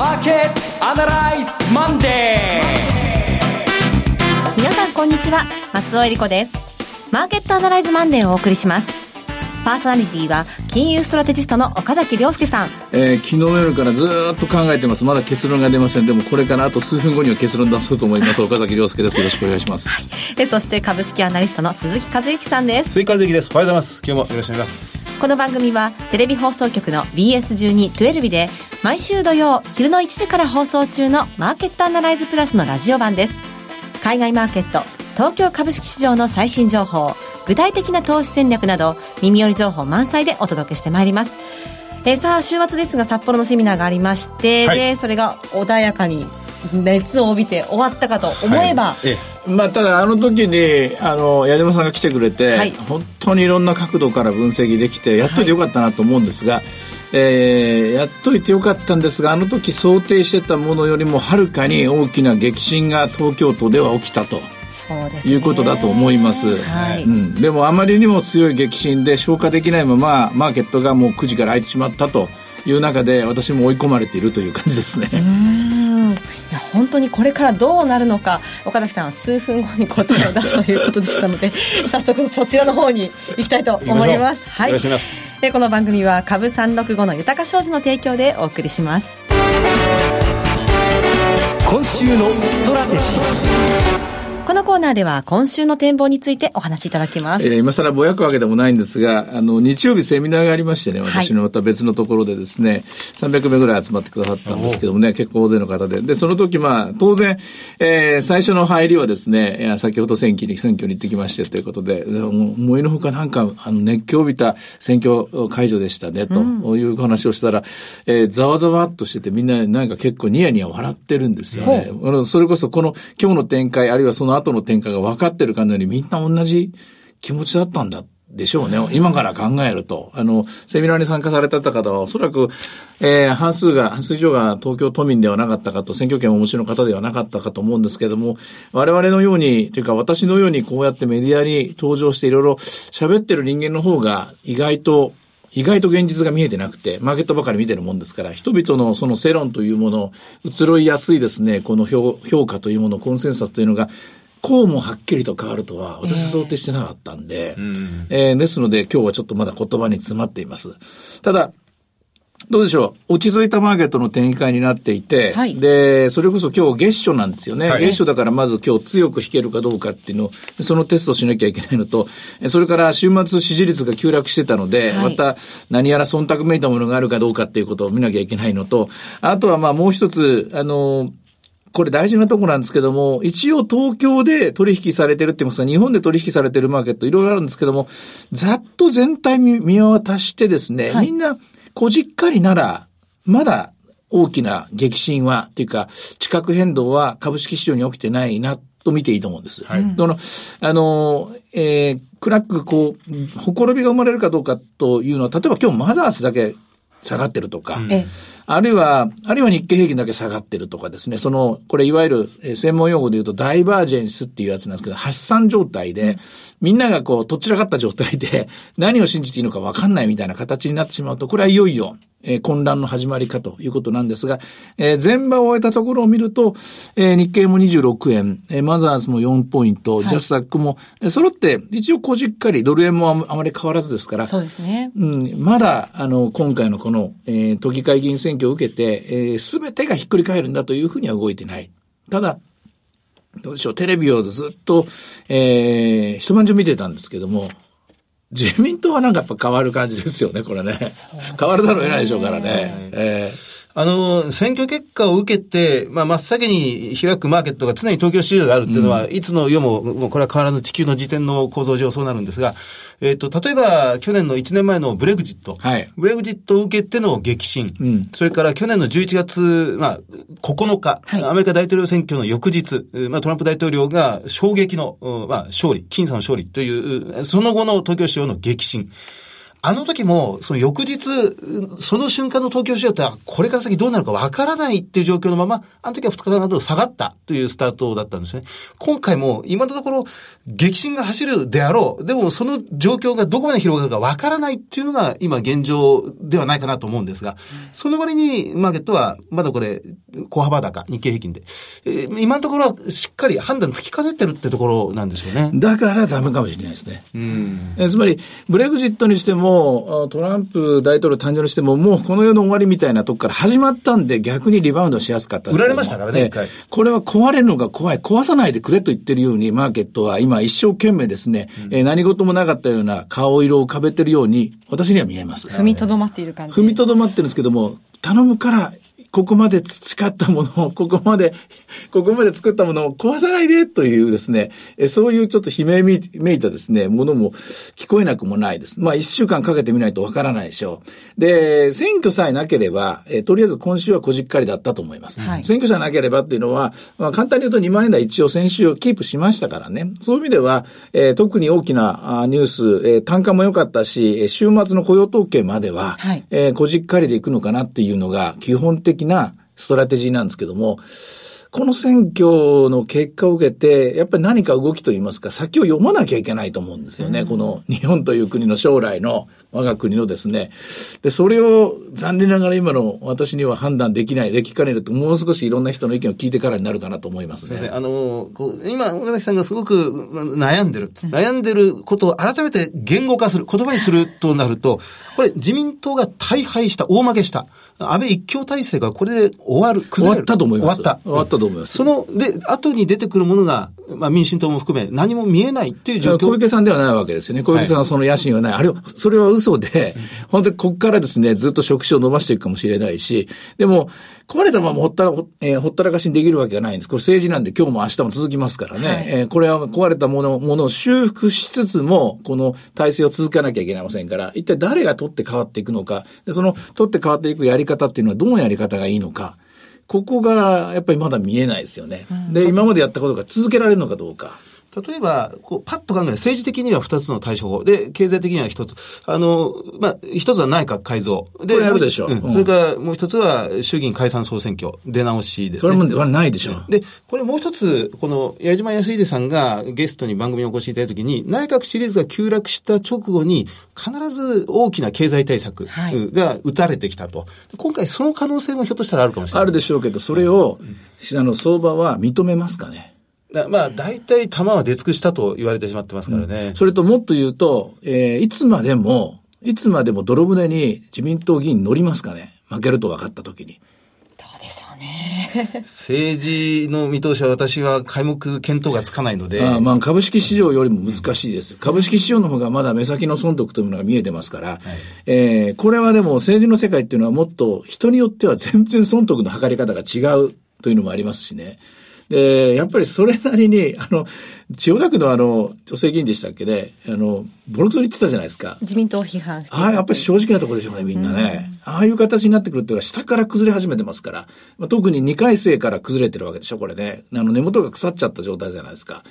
マーケットアナライズマンデー皆さんこんにちは。松尾英里子です。マーケットアナライズマンデーをお送りします。パーソナリティは金融ストラテジストの岡崎良介さん、えー、昨日の夜からずっと考えてます。まだ結論が出ません。でもこれからあと数分後には結論出そうと思います。岡崎良介です。よろしくお願いします、はい、えそして株式アナリストの鈴木一之さんです。鈴木一之です。おはようございます。今日もよろしくお願いします。この番組はテレビ放送局の BS1212 で毎週土曜昼の1時から放送中のマーケットアナライズプラスのラジオ版です。海外マーケット東京株式市場の最新情報具体的な投資戦略など耳寄り情報満載でお届けしてまいります。えー、さあ週末ですが札幌のセミナーがありまして、はい、でそれが穏やかに熱を帯びて終わったかと思えば、はい。ええ、まあ、ただあの時にあの矢島さんが来てくれて、はい、本当にいろんな角度から分析できてやっといてよかったなと思うんですが、はい、えー、やっといてよかったんですがあの時想定してたものよりもはるかに大きな激震が東京都では起きたと。いうことだと思います、はい、うん、でもあまりにも強い激震で消化できないままマーケットがもう9時から開いてしまったという中で私も追い込まれているという感じですね。いや本当にこれからどうなるのか岡崎さんは数分後に答えを出すということでしたので 早速そちらの方に行きたいと思います。はい、でこの番組は株三六五の豊か商事の提供でお送りします。今週のストラテジーこのコーナーでは今週の展望についてお話しいただきます。えー、今更ぼやくわけでもないんですが、あの、日曜日セミナーがありましてね、私のまた別のところでですね、はい、300名ぐらい集まってくださったんですけどもね、結構大勢の方で。で、その時まあ、当然、えー、最初の入りはですね、先ほど選挙に、選挙に行ってきましてということで、思いのほかなんか、あの、熱狂を帯びた選挙会場でしたね、という話をしたら、えー、ざわざわっとしてて、みんななんか結構ニヤニヤ笑ってるんですよね。それこそこの今日の展開、あるいはその後の展開が分かってるかのようにみんな同じ気持ちだったんだでしょうね。今から考えると。あの、セミナーに参加された方は、おそらく、えー、半数が、半数以上が東京都民ではなかったかと、選挙権をお持ちの方ではなかったかと思うんですけども、我々のように、というか私のようにこうやってメディアに登場していろいろ喋ってる人間の方が、意外と、意外と現実が見えてなくて、マーケットばかり見てるもんですから、人々のその世論というものを移ろいやすいですね、この評価というもの、コンセンサスというのが、こうもはっきりと変わるとは、私は想定してなかったんで、えー、えー、ですので今日はちょっとまだ言葉に詰まっています。ただ、どうでしょう？落ち着いたマーケットの展開になっていて、はい、で、それこそ今日月初なんですよね。はい、月初だからまず今日強く引けるかどうかっていうのを、そのテストしなきゃいけないのと、それから週末支持率が急落してたので、はい、また何やら忖度めいたものがあるかどうかっていうことを見なきゃいけないのと、あとはまあもう一つ、あの、これ大事なとこなんですけども、一応東京で取引されてるって言いますか、日本で取引されてるマーケットいろいろあるんですけども、ざっと全体見渡してですね、はい、みんな、こじっかりなら、まだ大きな激震は、っていうか、地殻変動は株式市場に起きてないな、と見ていいと思うんです。はい。その、あの、えー、クラック、こう、ほころびが生まれるかどうかというのは、例えば今日マザースだけ下がってるとか、うん、あるいは、あるいは日経平均だけ下がってるとかですね、その、これいわゆる専門用語で言うとダイバージェンスっていうやつなんですけど、発散状態で、みんながこう、とっちらかった状態で、何を信じていいのか分かんないみたいな形になってしまうと、これはいよいよ、えー、混乱の始まりかということなんですが、えー、全場を終えたところを見ると、えー、日経も26円、えー、マザーズも4ポイント、はい、ジャスダックも、えー、揃って、一応こじっかり、ドル円もあまり変わらずですから、そうですね。うん、まだ、あの、今回のこの、えー、都議会議員選挙を受けて、す、え、べ、てがひっくり返るんだというふうには動いてない。ただ、どうでしょう、テレビをずっと、えー、一晩中見てたんですけども、自民党はなんかやっぱ変わる感じですよね、これね。ね変わるだろう得ないでしょうからね。えーあの、選挙結果を受けて、まあ、真っ先に開くマーケットが常に東京市場であるっていうのは、うん、いつの世も、もうこれは変わらず地球の時点の構造上そうなるんですが、えっ、ー、と、例えば、去年の1年前のブレグジット。はい。ブレグジットを受けての激震。うん。それから去年の11月、まあ、9日、はい、アメリカ大統領選挙の翌日、まあ、トランプ大統領が衝撃の、まあ、勝利、僅差の勝利という、その後の東京市場の激震。あの時も、その翌日、その瞬間の東京市場って、これから先どうなるかわからないっていう状況のまま、あの時は2日間ほど下がったというスタートだったんですね。今回も、今のところ、激震が走るであろう。でも、その状況がどこまで広がるかわからないっていうのが、今現状ではないかなと思うんですが、その割に、マーケットは、まだこれ、小幅高、日経平均で。えー、今のところは、しっかり判断つきかねてるってところなんでしょうね。だからダメかもしれないですね。うん、えつまり、ブレグジットにしても、も、トランプ大統領誕生にしても、もうこの世の終わりみたいなとこから始まったんで、逆にリバウンドしやすかった売られましたからね、これは壊れるのが怖い、壊さないでくれと言ってるように、マーケットは今一生懸命ですね、うん、え何事もなかったような顔色を浮かべてるように、私には見えます。踏みとどまっている感じ。踏みとどまってるんですけども、頼むからここまで培ったものを、ここまで、ここまで作ったものを壊さないでというですね、そういうちょっと悲鳴めいたですね、ものも聞こえなくもないです。まあ一週間かけてみないとわからないでしょう。で、選挙さえなければ、えとりあえず今週はこじっかりだったと思います。はい、選挙さえなければっていうのは、まあ簡単に言うと2万円台一応先週をキープしましたからね。そういう意味では、えー、特に大きなニュース、えー、単価も良かったし、週末の雇用統計までは、はい、えー、こじっかりでいくのかなっていうのが基本的なストラテジーなんですけども、この選挙の結果を受けて、やっぱり何か動きといいますか、先を読まなきゃいけないと思うんですよね。うん、この日本という国の将来の、我が国のですね。で、それを残念ながら今の私には判断できない、できかねると、もう少しいろんな人の意見を聞いてからになるかなと思いますね。す。あの、こう今、岡崎さんがすごく悩んでる。悩んでることを改めて言語化する、言葉にするとなると、これ自民党が大敗した、大負けした。安倍一強体制がこれで終わる、終わったと思います。終わった。終わったと思います。その、で、後に出てくるものが、まあ民進党も含め何も見えないっていう状況。小池さんではないわけですよね。小池さんはその野心はない。はい、あれは、それは嘘で、本当にここからですね、ずっと職種を伸ばしていくかもしれないし、でも、壊れたままほったら、えー、ほったらかしにできるわけがないんです。これ政治なんで今日も明日も続きますからね。はい、えー、これは壊れたもの、ものを修復しつつも、この体制を続かなきゃいけませんから、一体誰が取って変わっていくのか、でその取って変わっていくやり方っていうのはどのやり方がいいのか、ここがやっぱりまだ見えないですよね。で、今までやったことが続けられるのかどうか。例えば、こう、パッと考える政治的には二つの対処法。で、経済的には一つ。あの、まあ、一つは内閣改造。で、これあるでしょ。うん、それからもう一つは衆議院解散総選挙、出直しですね。これもないでしょ。で、これもう一つ、この、矢島康秀さんがゲストに番組にお越しいただいたときに、内閣シリーズが急落した直後に、必ず大きな経済対策が打たれてきたと。はい、今回その可能性もひょっとしたらあるかもしれない。あるでしょうけど、それを、うん、あの、相場は認めますかね。まあ、大体弾は出尽くしたと言われてしまってますからね。うん、それともっと言うと、えー、いつまでも、いつまでも泥船に自民党議員乗りますかね負けると分かったときに。どうでしょうね。政治の見通しは私は皆目見当がつかないので。あまあ株式市場よりも難しいです。株式市場の方がまだ目先の損得というものが見えてますから、はい、えー、これはでも政治の世界っていうのはもっと人によっては全然損得の測り方が違うというのもありますしね。で、やっぱりそれなりに、あの、千代田区のあの、女性議員でしたっけね、あの、ボロクソに言ってたじゃないですか。自民党を批判して。ああ、やっぱり正直なところでしょうね、みんなね。ああいう形になってくるっていうのは、下から崩れ始めてますから。まあ、特に2回生から崩れてるわけでしょ、これね。あの、根元が腐っちゃった状態じゃないですか。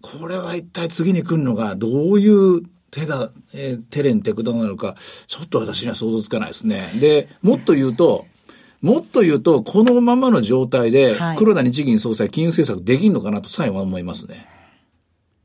これは一体次に来るのが、どういう手だ、えー、テレンテクダなのか、ちょっと私には想像つかないですね。で、もっと言うと、もっと言うと、このままの状態で、黒田日銀総裁、金融政策できるのかなとさえは思いますね。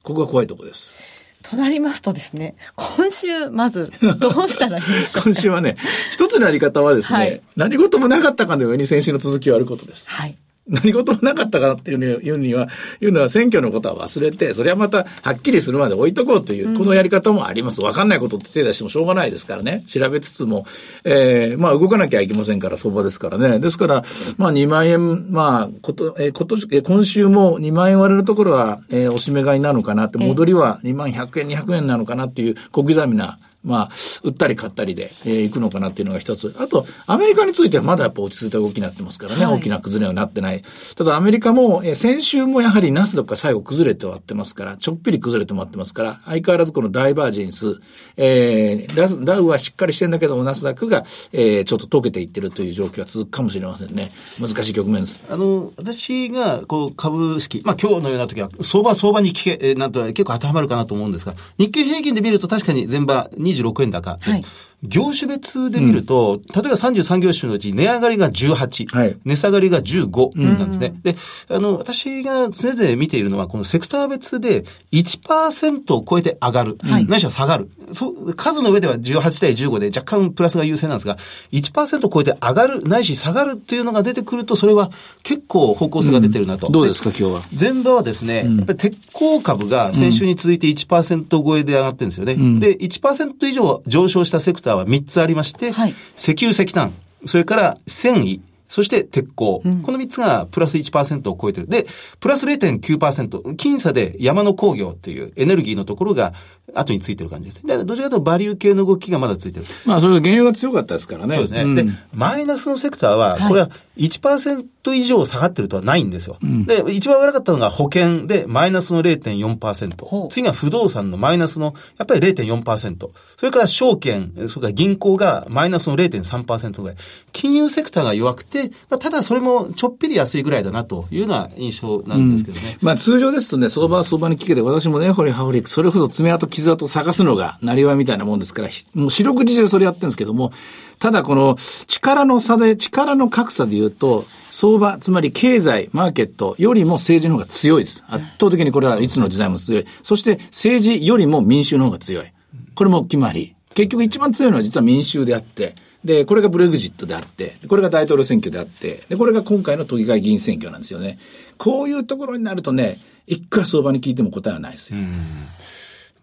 ここが怖いところです。となりますとですね、今週、まず、どうしたらいいでしょう 今週はね、一つのやり方はですね、はい、何事もなかったかのように先週の続きをやることです。はい。何事もなかったかっていうには、いうのは選挙のことは忘れて、それはまたはっきりするまで置いとこうという、このやり方もあります。わかんないことって手出してもしょうがないですからね。調べつつも、えー、まあ動かなきゃいけませんから、相場ですからね。ですから、まあ2万円、まあ、こと、えー、今年、えー、今週も2万円割れるところは、えー、おしめ買いなのかなって、戻りは2万100円、200円なのかなっていう小刻みなまあ、売ったり買ったりで、えー、いくのかなっていうのが一つ。あと、アメリカについてはまだやっぱ落ち着いた動きになってますからね、はい、大きな崩れはなってない。ただアメリカも、えー、先週もやはりナスダックが最後崩れて終わってますから、ちょっぴり崩れて終わってますから、相変わらずこのダイバージェンス、えー、ダウダウはしっかりしてんだけども、ナスダックが、えー、ちょっと溶けていってるという状況は続くかもしれませんね。難しい局面です。あの、私が、こう、株式、まあ今日のような時は、相場相場に聞け、えー、なんと結構当てはまるかなと思うんですが、日経平均で見ると確かに前場26円高です。はい業種別で見ると、例えば33業種のうち値上がりが18、はい値下がりが15なんですね。で、あの、私が常々見ているのは、このセクター別で1%を超えて上がる。はいないしは下がる。そう、数の上では18対15で若干プラスが優勢なんですが、1%を超えて上がる、ないし下がるっていうのが出てくると、それは結構方向性が出てるなと。どうですか、今日は？前場はですね、やっぱり鉄鋼株が先週に続いて1%超えで上がってるんですよね。で、1%以上上昇したセクターは3つありまして、はい石油石炭、それから繊維、そして鉄鋼。この3つがプラス1%を超えてる。で、プラス0.9%、僅差で山の工業っていうエネルギーのところが後についてる感じです。だからどちらかというとバリュー系の動きがまだついてる。まあ、それ原油が強かったですからね。そうですね。んで、マイナスのセクターは、これは1%以上下がってるとはないんですよ。で、一番悪かったのが保険でマイナスのほ0.4%。う次が不動産のマイナスの、やっぱり0.4%。それから証券、それから銀行がマイナスの0.3%ぐらい。金融セクターが弱くて、まあ、ただそれもちょっぴり安いぐらいだなというような印象なんですけどね。まあ通常ですとね、相場は相場に聞けて、私もね、ほりはほり、それこそ爪痕、傷跡探すのが、なりわみたいなもんですから、ひもう四六時中それやってるんですけども、ただこの力の差で、力の格差で言うと、相場、つまり経済、マーケットよりも政治の方が強いです。圧倒的にこれはいつの時代も強い。そして政治よりも民衆の方が強い。これも決まり。結局一番強いのは実は民衆であって、で、これがブレグジットであって、これが大統領選挙であって、で、これが今回の都議会議員選挙なんですよね。こういうところになるとね、いくら相場に聞いても答えはないですよ。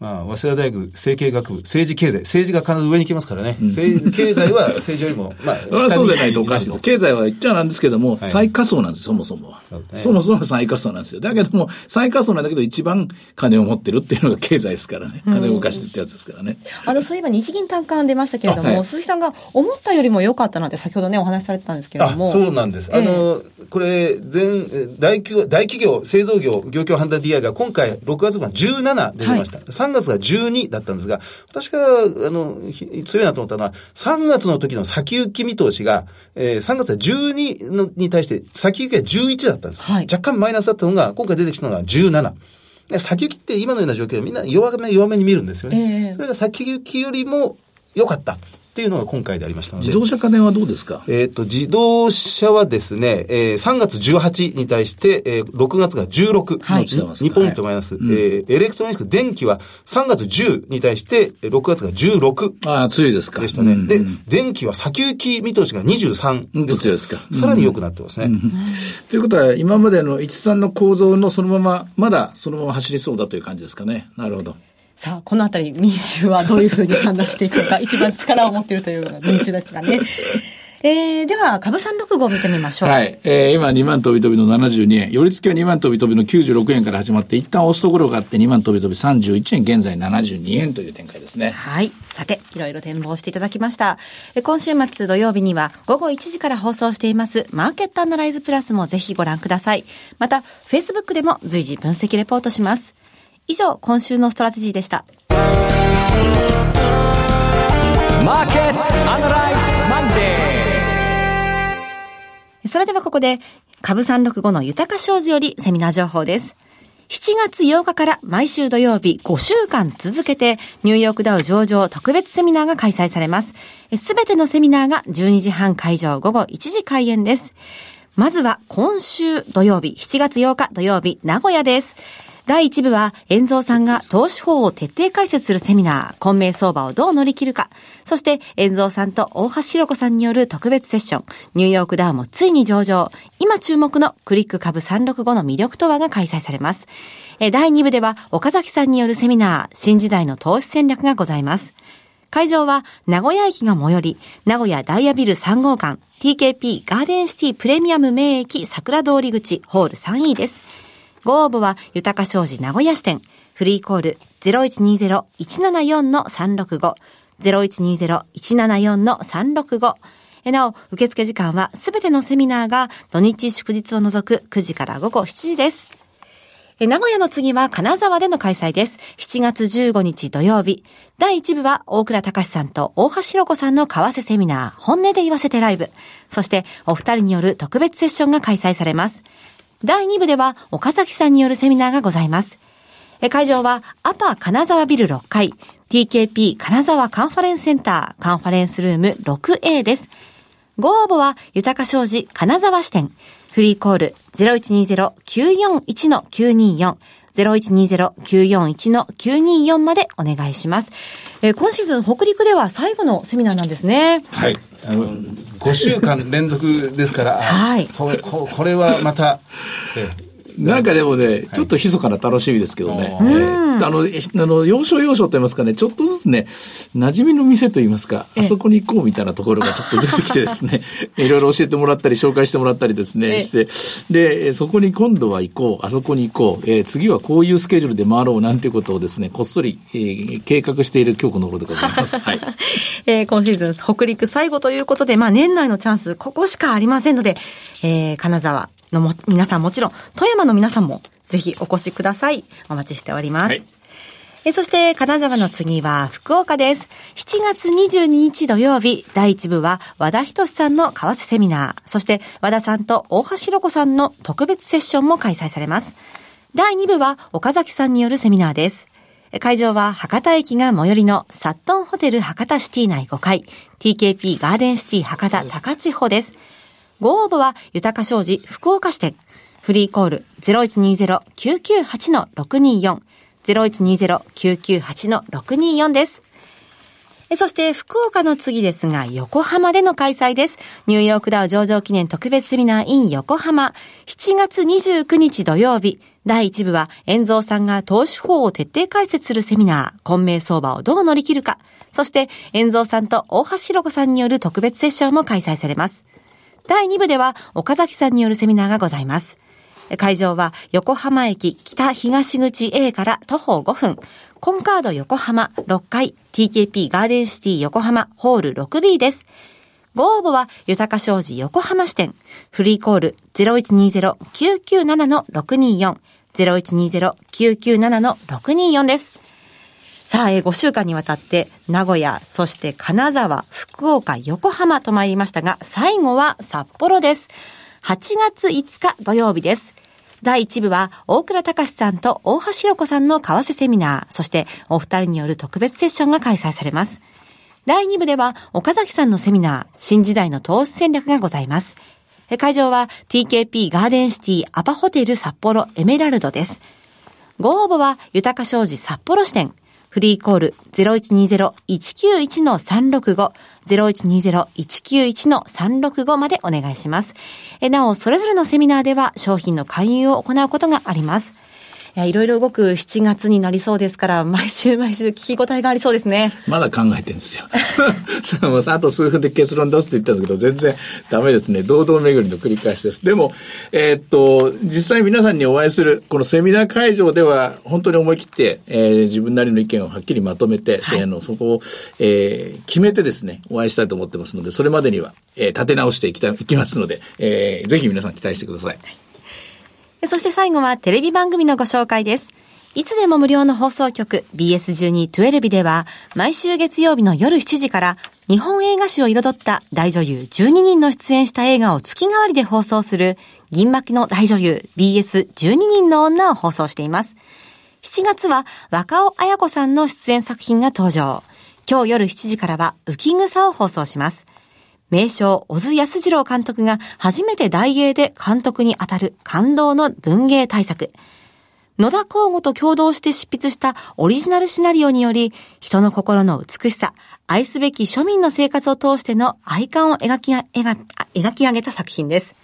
まあ、早稲田大学政経学部、政治経済、政治が必ず上に来ますからね。政経済は 政治よりも、まあ、そうでないとおかしいです。経済は言っちゃなんですけども、はい最下層なんですよ、そもそもは。そねそもそもは最下層なんですよ。だけども、最下層なんだけど一番金を持ってるっていうのが経済ですからね。金を動かしてるってやつですからね。あの、そういえば日銀短観出ましたけれども、あはい鈴木さんが思ったよりも良かったなんて先ほどね、お話しされてたんですけれどあも。そうなんです。ええあの、これ、全、え大企業、大企業、製造業、業況判断 DI が今回6月が17で出ました。3月が12だったんですが、私が、あの、ひ強いなと思ったのは、3月の時の先行き見通しが、えー3月は12のに対して先行きが11だったんです。はい若干マイナスだったのが、今回出てきたのが17。で先行きって今のような状況でみんな弱め弱めに見るんですよね。ええそれが先行きよりも良かったっていうのが今回でありましたので。自動車家電はどうですか？えっ、と、自動車はですね、えー3月18に対して、えー6月が16。はい落ちてます2ポイントマイナス。えーエレクトロニクス、電気は3月10に対して、えー6月が16。ああ、強いですか。でしたね。うんで、電気は先行き見通しが23うんです。強いですかさらに良くなってますね。ということは、今までの一三の構造のそのまま、まだそのまま走りそうだという感じですかね。なるほど。さあ、このあたり民衆はどういうふうに判断していくのか、一番力を持っているというのが民衆ですがね。えー、では、株365を見てみましょう。はい。えー、今2万飛び飛びの72円。寄り付きは2万飛び飛びの96円から始まって、一旦押すところがあって2万飛び飛び31円、現在72円という展開ですね。はい。さて、いろいろ展望していただきました。え今週末土曜日には午後1時から放送していますマーケットアナライズプラスもぜひご覧ください。また、Facebook でも随時分析レポートします。以上、今週のストラテジーでした。マーケットアナライズマンデー。それではここで、株365の豊商事よりセミナー情報です。7月8日から毎週土曜日5週間続けてニューヨークダウ上場特別セミナーが開催されます。すべてのセミナーが12時半会場午後1時開演です。まずは今週土曜日7月8日土曜日名古屋です。第1部は、遠蔵さんが投資法を徹底解説するセミナー、混迷相場をどう乗り切るか。そして、遠蔵さんと大橋弘子さんによる特別セッション、ニューヨークダウもついに上場。今注目のクリック株365の魅力とはが開催されます。第2部では、岡崎さんによるセミナー、新時代の投資戦略がございます。会場は名古屋駅が最寄り、名古屋ダイヤビル3号館、TKP ガーデンシティプレミアム名駅桜通り口ホール 3E です。ご応募は、豊か商事名古屋支店、フリーコール0120-174-365、0120-174-365。なお、受付時間はすべてのセミナーが土日祝日を除く9時から午後7時です。名古屋の次は金沢での開催です。7月15日土曜日。第1部は大倉隆さんと大橋弘子さんの為替セミナー、本音で言わせてライブ。そして、お二人による特別セッションが開催されます。第2部では岡崎さんによるセミナーがございます。会場はアパ金沢ビル6階、TKP 金沢カンファレンスセンターカンファレンスルーム 6A です。ご応募は、豊か商事金沢支店。フリーコール0120-941-924。0120-941-924までお願いします。えー、今シーズン北陸では最後のセミナーなんですね。はい。あの、5週間連続ですから、はい。これ、これはまた、えーなんかでもね、ちょっと密かな楽しみですけどね。あの、あの、要所要所と言いますかね、ちょっとずつね、馴染みの店と言いますか、あそこに行こうみたいなところがちょっと出てきてですね、いろいろ教えてもらったり、紹介してもらったりですね、して、で、そこに今度は行こう、あそこに行こう、えー、次はこういうスケジュールで回ろうなんていうことをですね、こっそり、えー、計画している今日この頃でございます。はい。えー、今シーズン、北陸最後ということで、まあ年内のチャンス、ここしかありませんので、えー、金沢、のも皆さんもちろん、富山の皆さんもぜひお越しください。お待ちしております。はいえそして、金沢の次は福岡です。7月22日土曜日、第1部は和田仁さんの為替セミナー、そして和田さんと大橋弘子さんの特別セッションも開催されます。第2部は岡崎さんによるセミナーです。会場は博多駅が最寄りのサットンホテル博多シティ内5階、TKP ガーデンシティ博多高千穂です。ご応募は、豊か商事福岡支店。フリーコール0120-998-624。0120-998-624です。そして、福岡の次ですが、横浜での開催です。ニューヨークダウ上場記念特別セミナー in 横浜。7月29日土曜日。第1部は、遠蔵さんが投資法を徹底解説するセミナー、混迷相場をどう乗り切るか。そして、遠蔵さんと大橋弘子さんによる特別セッションも開催されます。第2部では岡崎さんによるセミナーがございます。会場は横浜駅北東口 A から徒歩5分、コンカード横浜6階 TKP ガーデンシティ横浜ホール 6B です。ご応募は豊か商事横浜支店、フリーコール0120-997-624、0120-997-624です。さあ、えー、5週間にわたって、名古屋、そして金沢、福岡、横浜と参りましたが、最後は札幌です。8月5日土曜日です。第1部は、大倉隆さんと大橋弘子さんの為替セミナー、そしてお二人による特別セッションが開催されます。第2部では、岡崎さんのセミナー、新時代の投資戦略がございます。会場は TKP ガーデンシティアパホテル札幌エメラルドです。ご応募は、豊か商事札幌支店、フリーコール0120-191-365、0120-191-365までお願いします。なお、それぞれのセミナーでは商品の勧誘を行うことがあります。いや、いろいろ動く7月になりそうですから、毎週毎週聞き応えがありそうですね。まだ考えてるんですよ。もあと数分で結論出すって言ったんですけど、全然ダメですね。堂々巡りの繰り返しです。でも、えー、っと、実際皆さんにお会いする、このセミナー会場では、本当に思い切って、えー、自分なりの意見をはっきりまとめて、はい、のそこを、えー、決めてですね、お会いしたいと思ってますので、それまでには、えー、立て直していきたいきますので、えー、ぜひ皆さん期待してくださいそして最後はテレビ番組のご紹介です。いつでも無料の放送局 BS12-12 では毎週月曜日の夜7時から日本映画史を彩った大女優12人の出演した映画を月替わりで放送する銀幕の大女優 BS12 人の女を放送しています。7月は若尾彩子さんの出演作品が登場。今日夜7時からは浮草を放送します。名将、小津安二郎監督が初めて大芸で監督に当たる感動の文芸大作。野田光吾と共同して執筆したオリジナルシナリオにより、人の心の美しさ、愛すべき庶民の生活を通しての愛感を描き描き上げた作品です。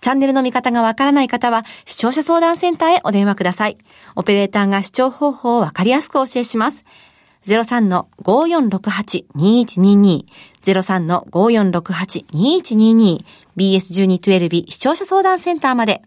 チャンネルの見方がわからない方は、視聴者相談センターへお電話ください。オペレーターが視聴方法をわかりやすくお教えします。03-5468-2122 03-5468-2122 BS1212 視聴者相談センターまで。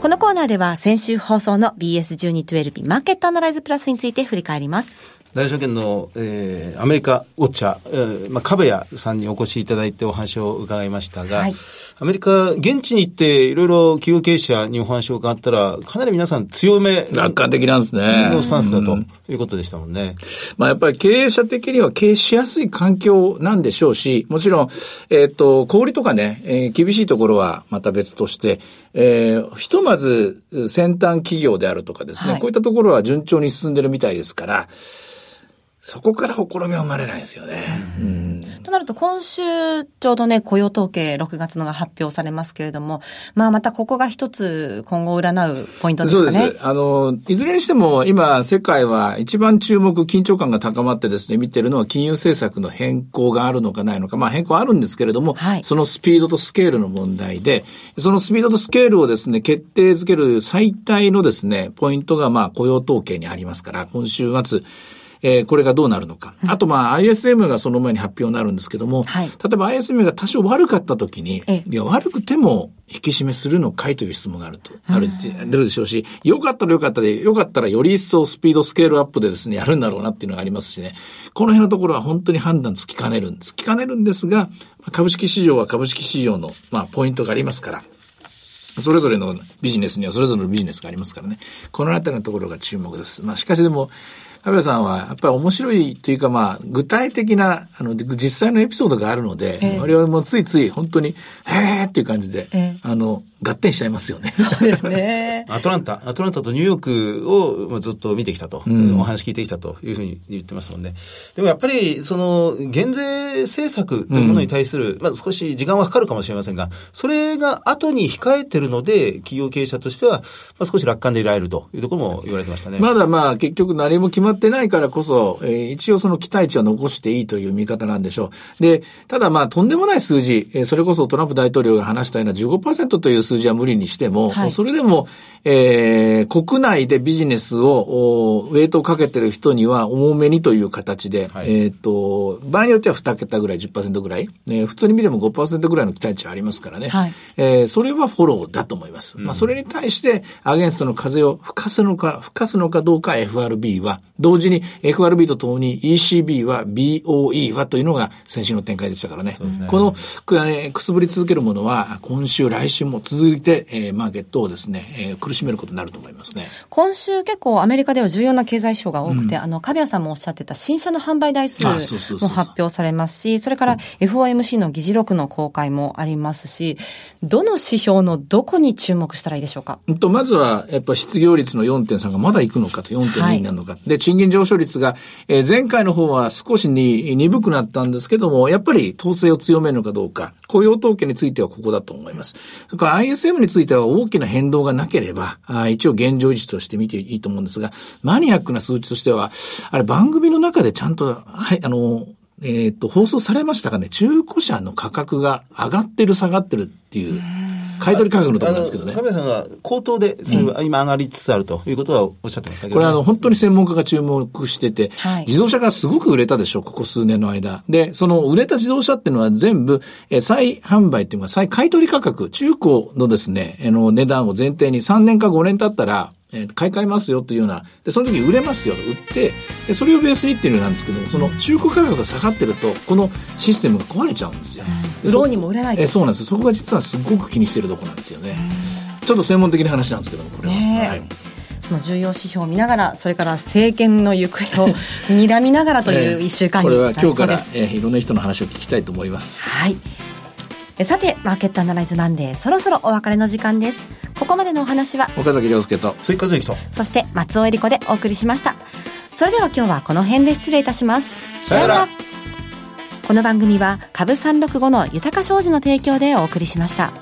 このコーナーでは先週放送の BS1212 マーケットアナライズプラスについて振り返ります。大証券の、えー、アメリカウォッチャー、えー、まあ、壁谷さんにお越しいただいてお話を伺いましたが、はい、アメリカ、現地に行っていろいろ企業経営者にお話を伺ったら、かなり皆さん強め。楽観的なんですね。のスタンスだということでしたもんね。まあやっぱり経営者的には経営しやすい環境なんでしょうし、もちろん、えっ、ー、と、小売とかね、えー、厳しいところはまた別として、えー、ひとまず先端企業であるとかですね、はい、こういったところは順調に進んでるみたいですから、そこからほころびは生まれないですよね。うん、となると、今週、ちょうどね、雇用統計6月のが発表されますけれども、まあ、またここが一つ、今後占うポイントですかね。そうです。あの、いずれにしても、今、世界は一番注目、緊張感が高まってですね、見てるのは金融政策の変更があるのかないのか。まあ、変更あるんですけれども、はい、そのスピードとスケールの問題で、そのスピードとスケールをですね、決定づける最大のですね、ポイントが、まあ、雇用統計にありますから、今週末、えー、これがどうなるのか。あと、まあ、ISM がその前に発表になるんですけども、はい、例えば ISM が多少悪かった時に、いや、悪くても引き締めするのかいという質問があると、ある、出るでしょうし、よかったらよかったで、よかったらより一層スピードスケールアップでですね、やるんだろうなっていうのがありますしね、この辺のところは本当に判断つきかねるんです。つきかねるんですが、株式市場は株式市場の、まあ、ポイントがありますから、それぞれのビジネスにはそれぞれのビジネスがありますからね。このあたりのところが注目です。まあしかしでも、安倍さんはやっぱり面白いというかまあ具体的なあの実際のエピソードがあるので、えー、我々もついつい本当にへーっていう感じで、えー、あの合点しちゃいますよね。そうですね。アトランタ、アトランタとニューヨークをずっと見てきたと、うん、お話聞いてきたというふうに言ってますもんね。でもやっぱり、その、減税政策というものに対する、うん、まあ少し時間はかかるかもしれませんが、それが後に控えてるので、企業経営者としては、まあ少し楽観でいられるというところも言われてましたね。まだまあ結局何も決まってないからこそ、えー、一応その期待値は残していいという見方なんでしょう。で、ただまあとんでもない数字、えー、それこそトランプ大統領が話したような15%という数字は無理にしても、はい、それでも、えー、国内でビジネスを、ウェイトをかけてる人には重めにという形で、はい、えっ、と、場合によっては2桁ぐらい、10%ぐらい、えー、普通に見ても5%ぐらいの期待値ありますからね。はい、えー、それはフォローだと思います。うん、まあ、それに対して、アゲンストの風を吹かすのか、吹かすのかどうか FRB は、同時に FRB とともに ECB は BOE はというのが先週の展開でしたからね。ねこのく、くすぶり続けるものは、今週、来週も続いて、えー、マーケットをですね、えー、苦しめることになると思いますね。今週結構アメリカでは重要な経済指標が多くて、うん、あの、カビアさんもおっしゃってた新車の販売台数も発表されますし、それから FOMC の議事録の公開もありますし、どの指標のどこに注目したらいいでしょうか？とまずは、やっぱ失業率の4.3がまだいくのかと、4.2になるのか。はい、で、賃金上昇率が、えー、前回の方は少しに鈍くなったんですけども、やっぱり統制を強めるのかどうか、雇用統計についてはここだと思います。それから ISM については大きな変動がなければ、あ一応現状維持として見ていいと思うんですが、マニアックな数値としては、あれ番組の中でちゃんと、はい、あの、えっ、ー、と、放送されましたかね、中古車の価格が上がってる、下がってるっていう。買取価格のところなんですけどね。亀さんが口頭で、それは今上がりつつあるということはおっしゃってましたけど、ね、これあの、本当に専門家が注目してて、はい、自動車がすごく売れたでしょう、ここ数年の間。で、その売れた自動車っていうのは全部、え再販売っていうのは再買取価格、中古のですね、あの、値段を前提に3年か5年経ったら、えー、買い替えますよというような、で、その時売れますよと売って、で、それをベースにっていうのなんですけども、その中古価格が下がってると、このシステムが壊れちゃうんですよ。売ろうにも売れないえー、そうなんです。そこが実はすごく気にしているところなんですよね。ちょっと専門的な話なんですけども、これは。はい。その重要指標を見ながら、それから政権の行方を 睨みながらという一週間になりそうです。これは今日から、えー、いろんな人の話を聞きたいと思います。はい。さて、マーケットアナライズマンデー、そろそろお別れの時間です。ここまでのお話は、岡崎亮介と、追加税と、そして松尾恵理子でお送りしました。それでは今日はこの辺で失礼いたします。さよなら。この番組は、株365の豊か商事の提供でお送りしました。